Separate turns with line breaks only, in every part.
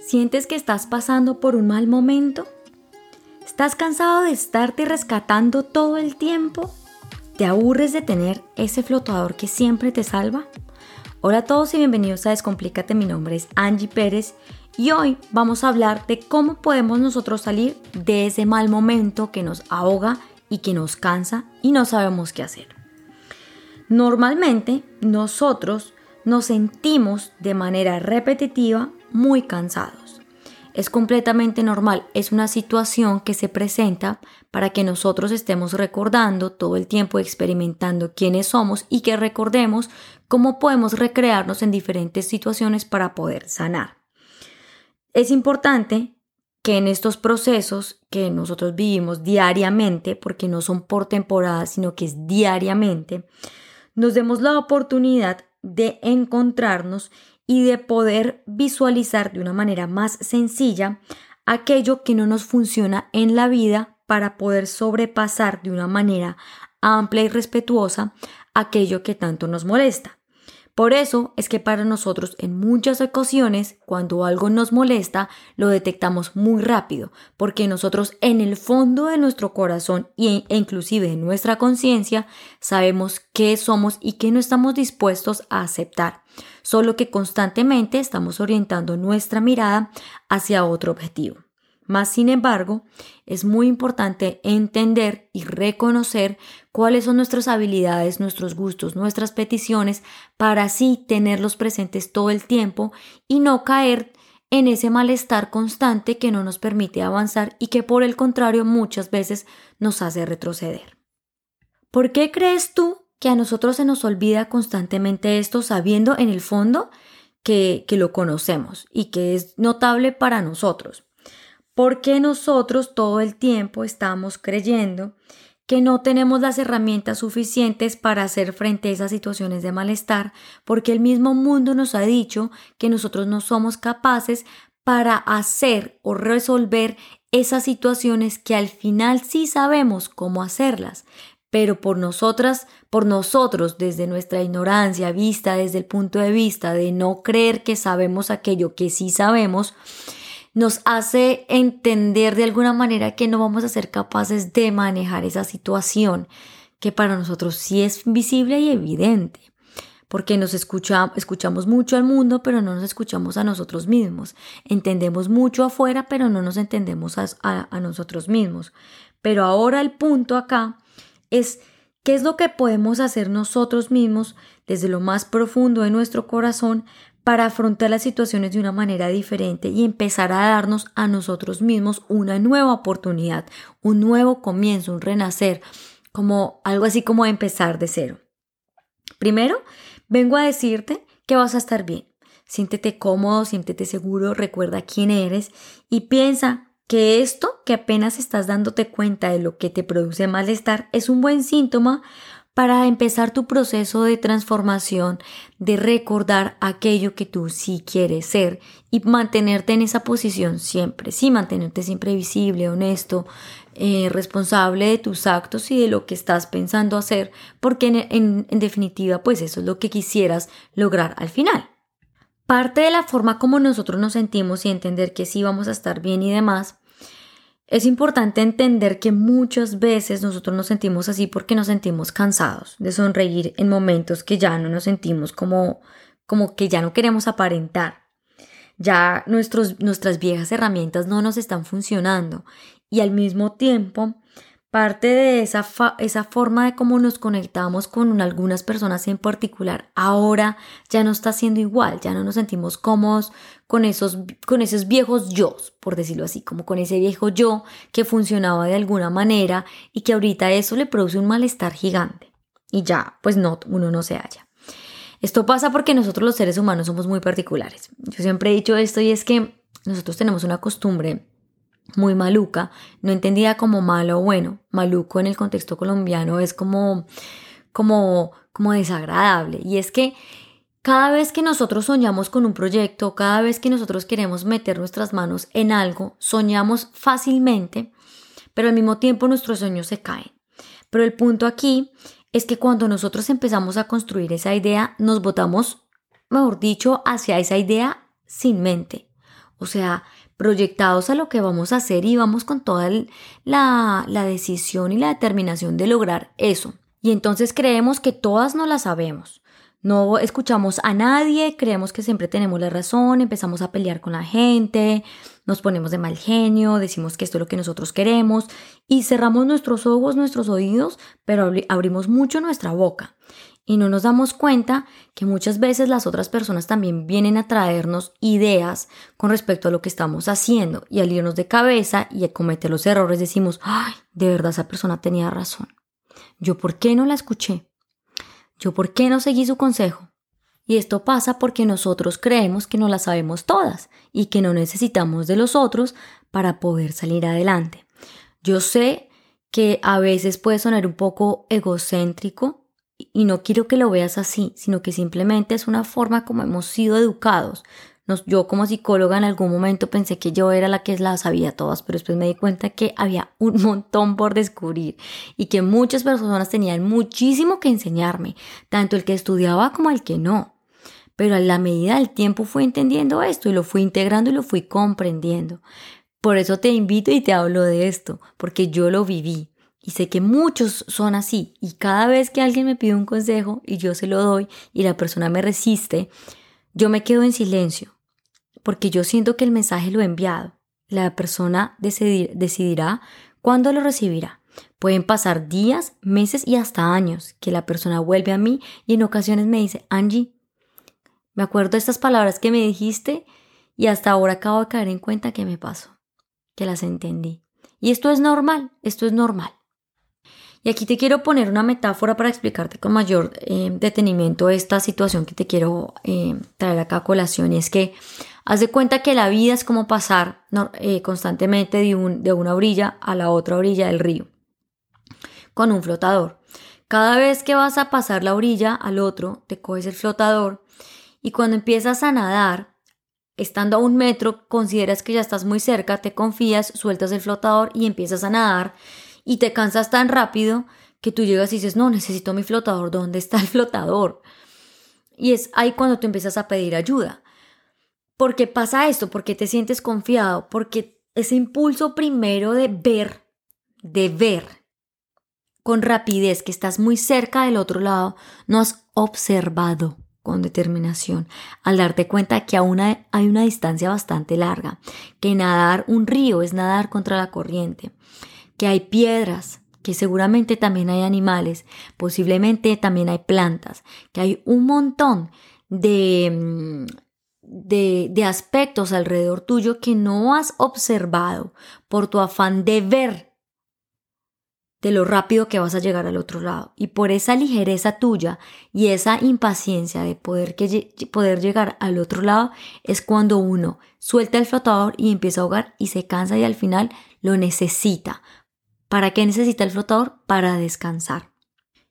¿Sientes que estás pasando por un mal momento? ¿Estás cansado de estarte rescatando todo el tiempo? ¿Te aburres de tener ese flotador que siempre te salva? Hola a todos y bienvenidos a Descomplícate, mi nombre es Angie Pérez y hoy vamos a hablar de cómo podemos nosotros salir de ese mal momento que nos ahoga y que nos cansa y no sabemos qué hacer. Normalmente nosotros nos sentimos de manera repetitiva muy cansados. Es completamente normal, es una situación que se presenta para que nosotros estemos recordando todo el tiempo, experimentando quiénes somos y que recordemos cómo podemos recrearnos en diferentes situaciones para poder sanar. Es importante que en estos procesos que nosotros vivimos diariamente, porque no son por temporadas, sino que es diariamente, nos demos la oportunidad de encontrarnos y de poder visualizar de una manera más sencilla aquello que no nos funciona en la vida para poder sobrepasar de una manera amplia y respetuosa aquello que tanto nos molesta. Por eso es que para nosotros en muchas ocasiones cuando algo nos molesta lo detectamos muy rápido, porque nosotros en el fondo de nuestro corazón e inclusive en nuestra conciencia sabemos qué somos y qué no estamos dispuestos a aceptar, solo que constantemente estamos orientando nuestra mirada hacia otro objetivo. Más sin embargo, es muy importante entender y reconocer cuáles son nuestras habilidades, nuestros gustos, nuestras peticiones, para así tenerlos presentes todo el tiempo y no caer en ese malestar constante que no nos permite avanzar y que por el contrario muchas veces nos hace retroceder. ¿Por qué crees tú que a nosotros se nos olvida constantemente esto sabiendo en el fondo que, que lo conocemos y que es notable para nosotros? porque nosotros todo el tiempo estamos creyendo que no tenemos las herramientas suficientes para hacer frente a esas situaciones de malestar, porque el mismo mundo nos ha dicho que nosotros no somos capaces para hacer o resolver esas situaciones que al final sí sabemos cómo hacerlas, pero por nosotras, por nosotros, desde nuestra ignorancia, vista desde el punto de vista de no creer que sabemos aquello que sí sabemos, nos hace entender de alguna manera que no vamos a ser capaces de manejar esa situación que para nosotros sí es visible y evidente, porque nos escucha, escuchamos mucho al mundo, pero no nos escuchamos a nosotros mismos. Entendemos mucho afuera, pero no nos entendemos a, a nosotros mismos. Pero ahora el punto acá es qué es lo que podemos hacer nosotros mismos desde lo más profundo de nuestro corazón para afrontar las situaciones de una manera diferente y empezar a darnos a nosotros mismos una nueva oportunidad, un nuevo comienzo, un renacer, como algo así como empezar de cero. Primero, vengo a decirte que vas a estar bien. Siéntete cómodo, siéntete seguro, recuerda quién eres y piensa que esto que apenas estás dándote cuenta de lo que te produce malestar es un buen síntoma para empezar tu proceso de transformación, de recordar aquello que tú sí quieres ser y mantenerte en esa posición siempre, sí, mantenerte siempre visible, honesto, eh, responsable de tus actos y de lo que estás pensando hacer, porque en definitiva, pues eso es lo que quisieras lograr al final. Parte de la forma como nosotros nos sentimos y entender que sí vamos a estar bien y demás, es importante entender que muchas veces nosotros nos sentimos así porque nos sentimos cansados de sonreír en momentos que ya no nos sentimos como, como que ya no queremos aparentar. Ya nuestros, nuestras viejas herramientas no nos están funcionando y al mismo tiempo parte de esa, esa forma de cómo nos conectamos con algunas personas en particular, ahora ya no está siendo igual, ya no nos sentimos cómodos con esos, con esos viejos yo, por decirlo así, como con ese viejo yo que funcionaba de alguna manera y que ahorita eso le produce un malestar gigante. Y ya, pues no, uno no se halla. Esto pasa porque nosotros los seres humanos somos muy particulares. Yo siempre he dicho esto y es que nosotros tenemos una costumbre muy maluca, no entendida como malo o bueno. Maluco en el contexto colombiano es como, como, como desagradable. Y es que cada vez que nosotros soñamos con un proyecto, cada vez que nosotros queremos meter nuestras manos en algo, soñamos fácilmente, pero al mismo tiempo nuestros sueños se caen. Pero el punto aquí es que cuando nosotros empezamos a construir esa idea, nos botamos, mejor dicho, hacia esa idea sin mente O sea, proyectados a lo que vamos a hacer y vamos con toda la, la decisión y la determinación de lograr eso. Y entonces creemos que todas no la sabemos. No escuchamos a nadie, creemos que siempre tenemos la razón, empezamos a pelear con la gente, nos ponemos de mal genio, decimos que esto es lo que nosotros queremos y cerramos nuestros ojos, nuestros oídos, pero abrimos mucho nuestra boca. Y no nos damos cuenta que muchas veces las otras personas también vienen a traernos ideas con respecto a lo que estamos haciendo y al irnos de cabeza y a cometer los errores decimos, ay, de verdad esa persona tenía razón. ¿Yo por qué no la escuché? ¿Yo por qué no seguí su consejo? Y esto pasa porque nosotros creemos que no la sabemos todas y que no necesitamos de los otros para poder salir adelante. Yo sé que a veces puede sonar un poco egocéntrico y no quiero que lo veas así, sino que simplemente es una forma como hemos sido educados. yo como psicóloga en algún momento pensé que yo era la que las sabía todas, pero después me di cuenta que había un montón por descubrir y que muchas personas tenían muchísimo que enseñarme, tanto el que estudiaba como el que no. Pero a la medida del tiempo fui entendiendo esto y lo fui integrando y lo fui comprendiendo. Por eso te invito y te hablo de esto, porque yo lo viví. Y sé que muchos son así. Y cada vez que alguien me pide un consejo y yo se lo doy y la persona me resiste, yo me quedo en silencio. Porque yo siento que el mensaje lo he enviado. La persona decidirá cuándo lo recibirá. Pueden pasar días, meses y hasta años que la persona vuelve a mí y en ocasiones me dice, Angie, me acuerdo de estas palabras que me dijiste y hasta ahora acabo de caer en cuenta que me pasó, que las entendí. Y esto es normal, esto es normal. Y aquí te quiero poner una metáfora para explicarte con mayor eh, detenimiento esta situación que te quiero eh, traer acá a colación. Y es que haz de cuenta que la vida es como pasar eh, constantemente de, un, de una orilla a la otra orilla del río con un flotador. Cada vez que vas a pasar la orilla al otro, te coges el flotador y cuando empiezas a nadar, estando a un metro, consideras que ya estás muy cerca, te confías, sueltas el flotador y empiezas a nadar y te cansas tan rápido que tú llegas y dices, no, necesito mi flotador, ¿dónde está el flotador? Y es ahí cuando tú empiezas a pedir ayuda. ¿Por qué pasa esto? Porque te sientes confiado, porque ese impulso primero de ver, de ver con rapidez que estás muy cerca del otro lado, no has observado con determinación, al darte cuenta que aún hay una distancia bastante larga, que nadar un río es nadar contra la corriente, que hay piedras, que seguramente también hay animales, posiblemente también hay plantas, que hay un montón de, mm, de, de, aspectos alrededor tuyo que no has observado por tu afán de ver de lo rápido que vas a llegar al otro lado. Y por esa ligereza tuya y esa impaciencia de poder, que, poder llegar al otro lado es cuando uno suelta el flotador y empieza a ahogar y se cansa y al final lo necesita ¿Para qué necesita el flotador? Para descansar.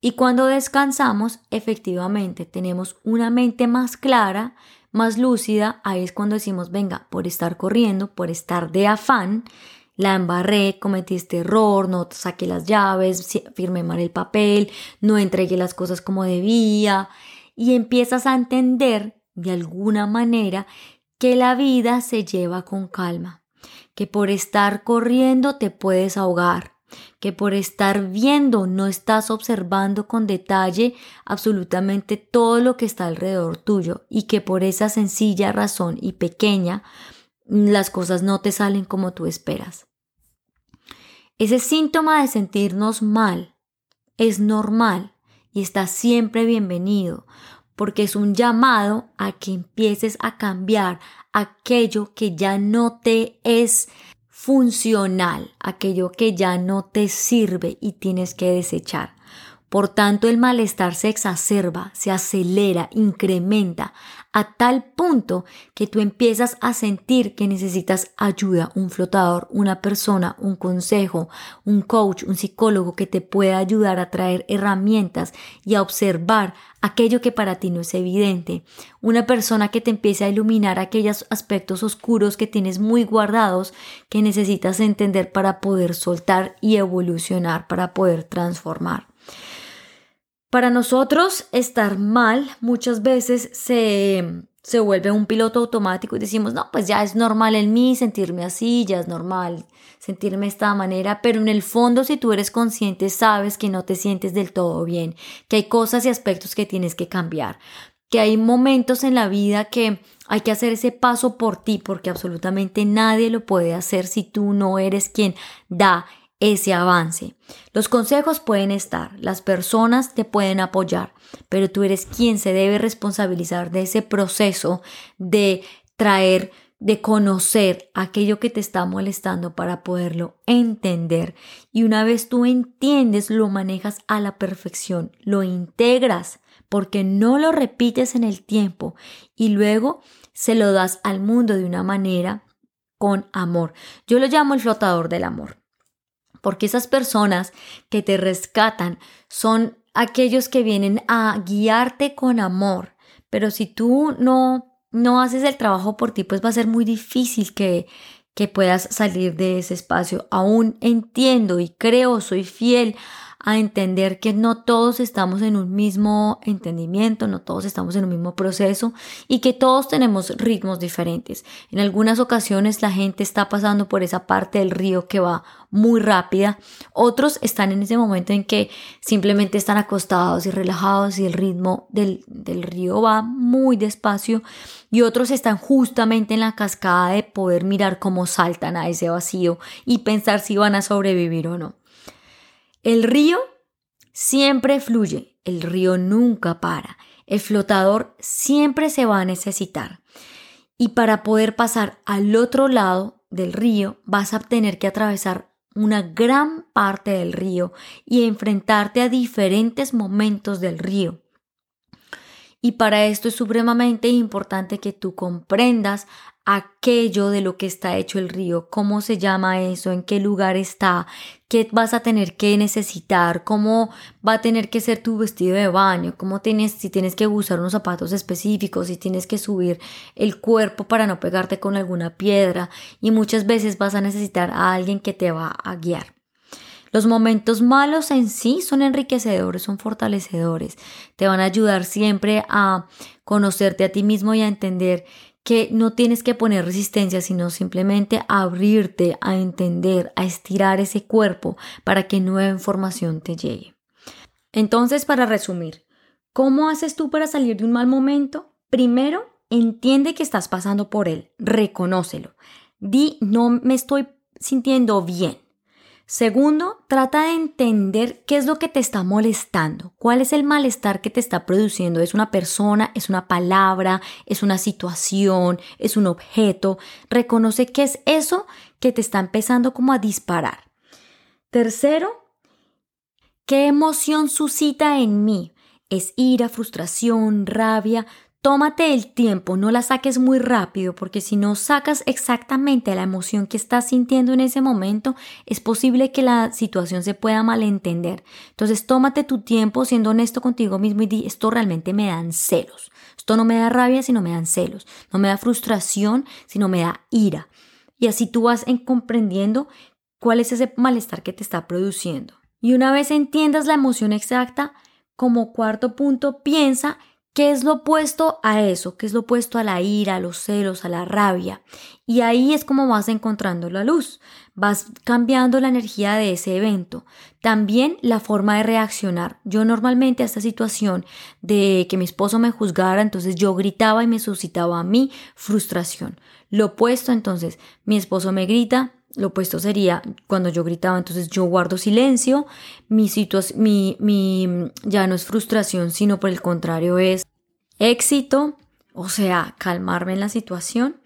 Y cuando descansamos, efectivamente tenemos una mente más clara, más lúcida. Ahí es cuando decimos, venga, por estar corriendo, por estar de afán, la embarré, cometí este error, no saqué las llaves, firmé mal el papel, no entregué las cosas como debía. Y empiezas a entender de alguna manera que la vida se lleva con calma, que por estar corriendo te puedes ahogar, que por estar viendo no estás observando con detalle absolutamente todo lo que está alrededor tuyo y que por esa sencilla razón y pequeña las cosas no te salen como tú esperas. Ese síntoma de sentirnos mal es normal y está siempre bienvenido porque es un llamado a que empieces a cambiar aquello que ya no te es funcional, aquello que ya no te sirve y tienes que desechar. Por tanto, el malestar se exacerba, se acelera, incrementa a tal punto que tú empiezas a sentir que necesitas ayuda, un flotador, una persona, un consejo, un coach, un psicólogo que te pueda ayudar a traer herramientas y a observar aquello que para ti no es evidente, una persona que te empiece a iluminar aquellos aspectos oscuros que tienes muy guardados que necesitas entender para poder soltar y evolucionar, para poder transformar. Para nosotros estar mal muchas veces se, se vuelve un piloto automático y decimos, no, pues ya es normal en mí sentirme así, ya es normal sentirme de esta manera, pero en el fondo si tú eres consciente sabes que no te sientes del todo bien, que hay cosas y aspectos que tienes que cambiar, que hay momentos en la vida que hay que hacer ese paso por ti porque absolutamente nadie lo puede hacer si tú no eres quien da ese avance. Los consejos pueden estar, las personas te pueden apoyar, pero tú eres quien se debe responsabilizar de ese proceso de traer, de conocer aquello que te está molestando para poderlo entender. Y una vez tú entiendes, lo manejas a la perfección, lo integras, porque no lo repites en el tiempo y luego se lo das al mundo de una manera con amor. Yo lo llamo el flotador del amor porque esas personas que te rescatan son aquellos que vienen a guiarte con amor. Pero si tú no, no haces el trabajo por ti, pues va a ser muy difícil que, que puedas salir de ese espacio. Aún entiendo y creo, soy fiel a entender que no todos estamos en un mismo entendimiento, no todos estamos en un mismo proceso y que todos tenemos ritmos diferentes. En algunas ocasiones la gente está pasando por esa parte del río que va muy rápida, otros están en ese momento en que simplemente están acostados y relajados y el ritmo del, del río va muy despacio y otros están justamente en la cascada de poder mirar cómo saltan a ese vacío y pensar si van a sobrevivir o no. El río siempre fluye, el río nunca para, el flotador siempre se va a necesitar. Y para poder pasar al otro lado del río vas a tener que atravesar una gran parte del río y enfrentarte a diferentes momentos del río. Y para esto es supremamente importante que tú comprendas aquello de lo que está hecho el río, cómo se llama eso, en qué lugar está, qué vas a tener que necesitar, cómo va a tener que ser tu vestido de baño, cómo tienes, si tienes que usar unos zapatos específicos, si tienes que subir el cuerpo para no pegarte con alguna piedra y muchas veces vas a necesitar a alguien que te va a guiar. Los momentos malos en sí son enriquecedores, son fortalecedores, te van a ayudar siempre a conocerte a ti mismo y a entender que no tienes que poner resistencia, sino simplemente abrirte a entender, a estirar ese cuerpo para que nueva información te llegue. Entonces, para resumir, ¿cómo haces tú para salir de un mal momento? Primero, entiende que estás pasando por él, reconócelo. Di, no me estoy sintiendo bien. Segundo, trata de entender qué es lo que te está molestando, cuál es el malestar que te está produciendo. ¿Es una persona? ¿Es una palabra? ¿Es una situación? ¿Es un objeto? Reconoce qué es eso que te está empezando como a disparar. Tercero, ¿qué emoción suscita en mí? ¿Es ira, frustración, rabia? Tómate el tiempo, no la saques muy rápido, porque si no sacas exactamente la emoción que estás sintiendo en ese momento, es posible que la situación se pueda malentender. Entonces, tómate tu tiempo siendo honesto contigo mismo y di, esto realmente me dan celos. Esto no me da rabia, sino me dan celos. No me da frustración, sino me da ira. Y así tú vas en comprendiendo cuál es ese malestar que te está produciendo. Y una vez entiendas la emoción exacta, como cuarto punto, piensa ¿Qué es lo opuesto a eso? ¿Qué es lo opuesto a la ira, a los celos, a la rabia? Y ahí es como vas encontrando la luz, vas cambiando la energía de ese evento. También la forma de reaccionar. Yo normalmente a esta situación de que mi esposo me juzgara, entonces yo gritaba y me suscitaba a mí frustración. Lo opuesto entonces, mi esposo me grita, lo opuesto sería cuando yo gritaba, entonces yo guardo silencio, mi situación, mi, mi, ya no es frustración, sino por el contrario es éxito, o sea, calmarme en la situación.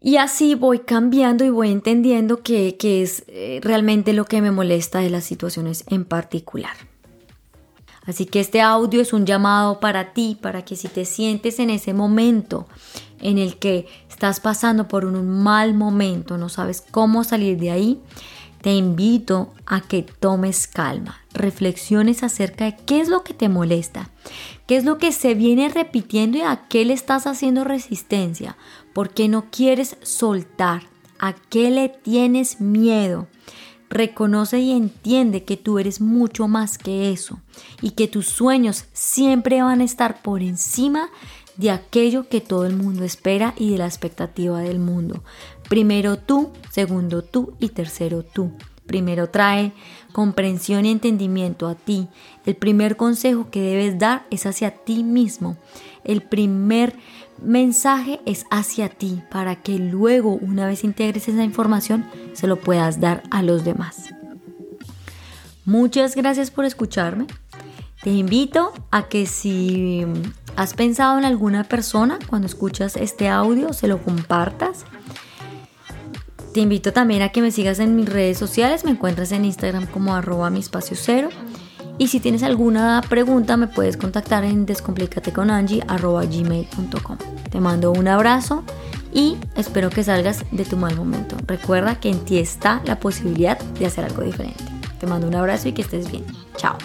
Y así voy cambiando y voy entendiendo qué es eh, realmente lo que me molesta de las situaciones en particular. Así que este audio es un llamado para ti, para que si te sientes en ese momento en el que estás pasando por un mal momento, no sabes cómo salir de ahí, te invito a que tomes calma, reflexiones acerca de qué es lo que te molesta, qué es lo que se viene repitiendo y a qué le estás haciendo resistencia, por qué no quieres soltar, a qué le tienes miedo. Reconoce y entiende que tú eres mucho más que eso y que tus sueños siempre van a estar por encima de aquello que todo el mundo espera y de la expectativa del mundo. Primero tú, segundo tú y tercero tú. Primero trae comprensión y entendimiento a ti. El primer consejo que debes dar es hacia ti mismo. El primer mensaje es hacia ti para que luego, una vez integres esa información, se lo puedas dar a los demás. Muchas gracias por escucharme. Te invito a que si has pensado en alguna persona cuando escuchas este audio, se lo compartas. Te invito también a que me sigas en mis redes sociales, me encuentras en Instagram como arroba mi espacio cero. Y si tienes alguna pregunta me puedes contactar en descomplicateconangie.gmail.com Te mando un abrazo y espero que salgas de tu mal momento. Recuerda que en ti está la posibilidad de hacer algo diferente. Te mando un abrazo y que estés bien. Chao.